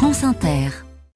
France Inter.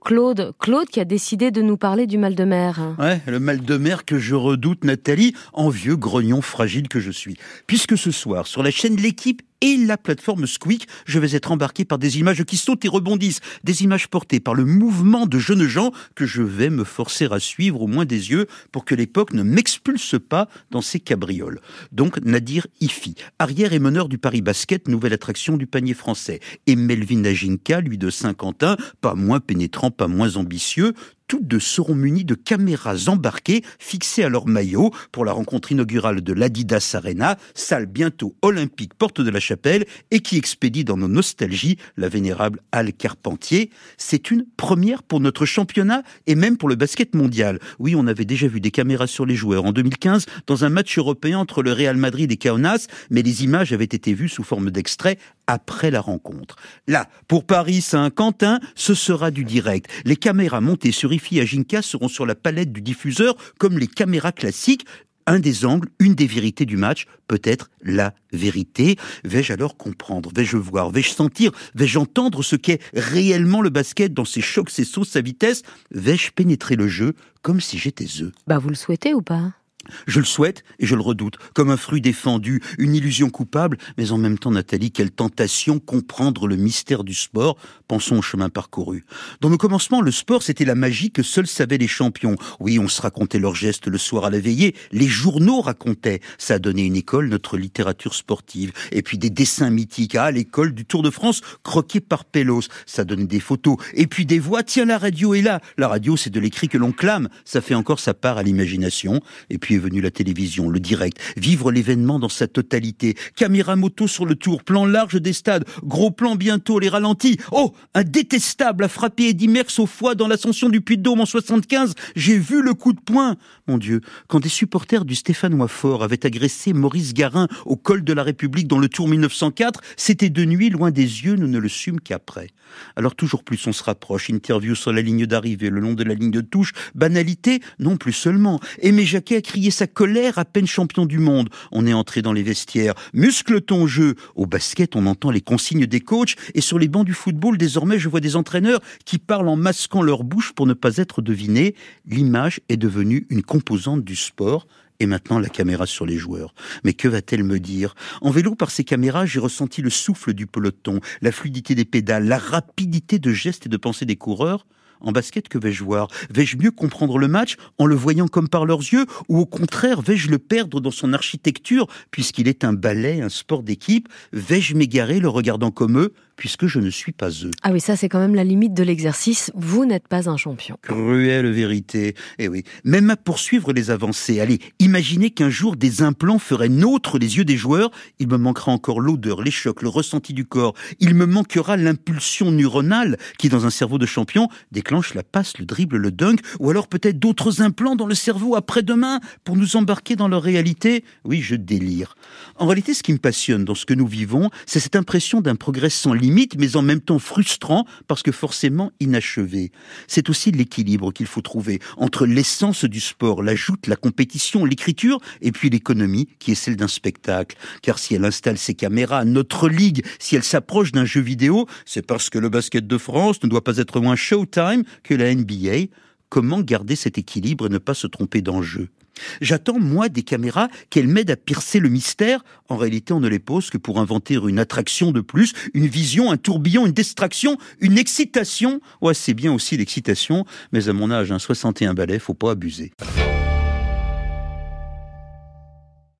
Claude, Claude qui a décidé de nous parler du mal de mer. Ouais, le mal de mer que je redoute, Nathalie, en vieux grognon fragile que je suis. Puisque ce soir, sur la chaîne L'équipe et la plateforme Squeak, je vais être embarqué par des images qui sautent et rebondissent, des images portées par le mouvement de jeunes gens que je vais me forcer à suivre au moins des yeux pour que l'époque ne m'expulse pas dans ses cabrioles. Donc Nadir Ifi, arrière et meneur du Paris Basket, nouvelle attraction du panier français, et Melvin Najinka, lui de Saint-Quentin, pas moins pénétrant, pas moins ambitieux, toutes deux seront munies de caméras embarquées fixées à leur maillot pour la rencontre inaugurale de l'Adidas Arena, salle bientôt olympique porte de la Chapelle et qui expédie dans nos nostalgies la vénérable Halle Carpentier. C'est une première pour notre championnat et même pour le basket mondial. Oui, on avait déjà vu des caméras sur les joueurs en 2015 dans un match européen entre le Real Madrid et Kaunas, mais les images avaient été vues sous forme d'extrait après la rencontre. Là, pour Paris Saint-Quentin, ce sera du direct. Les caméras montées sur IFI Ajinka seront sur la palette du diffuseur comme les caméras classiques. Un des angles, une des vérités du match, peut-être la vérité. Vais-je alors comprendre? Vais-je voir? Vais-je sentir? Vais-je entendre ce qu'est réellement le basket dans ses chocs, ses sauts, sa vitesse? Vais-je pénétrer le jeu comme si j'étais eux? Bah vous le souhaitez ou pas? Je le souhaite et je le redoute, comme un fruit défendu, une illusion coupable, mais en même temps, Nathalie, quelle tentation comprendre le mystère du sport. Pensons au chemin parcouru. Dans nos commencements, le sport, c'était la magie que seuls savaient les champions. Oui, on se racontait leurs gestes le soir à la veillée. Les journaux racontaient. Ça a donné une école, notre littérature sportive. Et puis des dessins mythiques. Ah, l'école du Tour de France, croqué par Pélos. Ça donnait des photos. Et puis des voix. Tiens, la radio est là. La radio, c'est de l'écrit que l'on clame. Ça fait encore sa part à l'imagination. Et puis est venue la télévision, le direct, vivre l'événement dans sa totalité. Caméra moto sur le tour, plan large des stades, gros plan bientôt, les ralentis. Oh, un détestable a frappé Eddy Merckx au foie dans l'ascension du Puy-de-Dôme en 75. J'ai vu le coup de poing. Mon Dieu, quand des supporters du Stéphanois Fort avaient agressé Maurice Garin au col de la République dans le Tour 1904, c'était de nuit, loin des yeux, nous ne le sûmes qu'après. Alors toujours plus on se rapproche, interview sur la ligne d'arrivée, le long de la ligne de touche, banalité, non plus seulement. Aimé Jacquet a crié sa colère à peine champion du monde. On est entré dans les vestiaires. Muscle ton jeu. Au basket, on entend les consignes des coachs et sur les bancs du football, désormais, je vois des entraîneurs qui parlent en masquant leur bouche pour ne pas être devinés. L'image est devenue une composante du sport et maintenant la caméra sur les joueurs. Mais que va-t-elle me dire? En vélo, par ces caméras, j'ai ressenti le souffle du peloton, la fluidité des pédales, la rapidité de gestes et de pensée des coureurs. En basket, que vais-je voir? Vais-je mieux comprendre le match en le voyant comme par leurs yeux Ou au contraire, vais-je le perdre dans son architecture, puisqu'il est un ballet, un sport d'équipe? Vais-je m'égarer le regardant comme eux, puisque je ne suis pas eux. Ah oui, ça c'est quand même la limite de l'exercice. Vous n'êtes pas un champion. Cruelle vérité. Eh oui, même à poursuivre les avancées. Allez, imaginez qu'un jour des implants feraient nôtres les yeux des joueurs. Il me manquera encore l'odeur, les chocs, le ressenti du corps. Il me manquera l'impulsion neuronale qui, dans un cerveau de champion, déclenche la passe, le dribble, le dunk, ou alors peut-être d'autres implants dans le cerveau après-demain pour nous embarquer dans leur réalité. Oui, je délire. En réalité, ce qui me passionne dans ce que nous vivons, c'est cette impression d'un progrès sans limite, mais en même temps frustrant, parce que forcément inachevé. C'est aussi l'équilibre qu'il faut trouver entre l'essence du sport, l'ajoute, la compétition, l'écriture, et puis l'économie, qui est celle d'un spectacle. Car si elle installe ses caméras, notre ligue, si elle s'approche d'un jeu vidéo, c'est parce que le basket de France ne doit pas être moins Showtime que la NBA. Comment garder cet équilibre et ne pas se tromper d'enjeu J'attends, moi, des caméras qu'elles m'aident à piercer le mystère. En réalité, on ne les pose que pour inventer une attraction de plus, une vision, un tourbillon, une distraction, une excitation. Ouais, c'est bien aussi l'excitation, mais à mon âge, un 61 balais, faut pas abuser.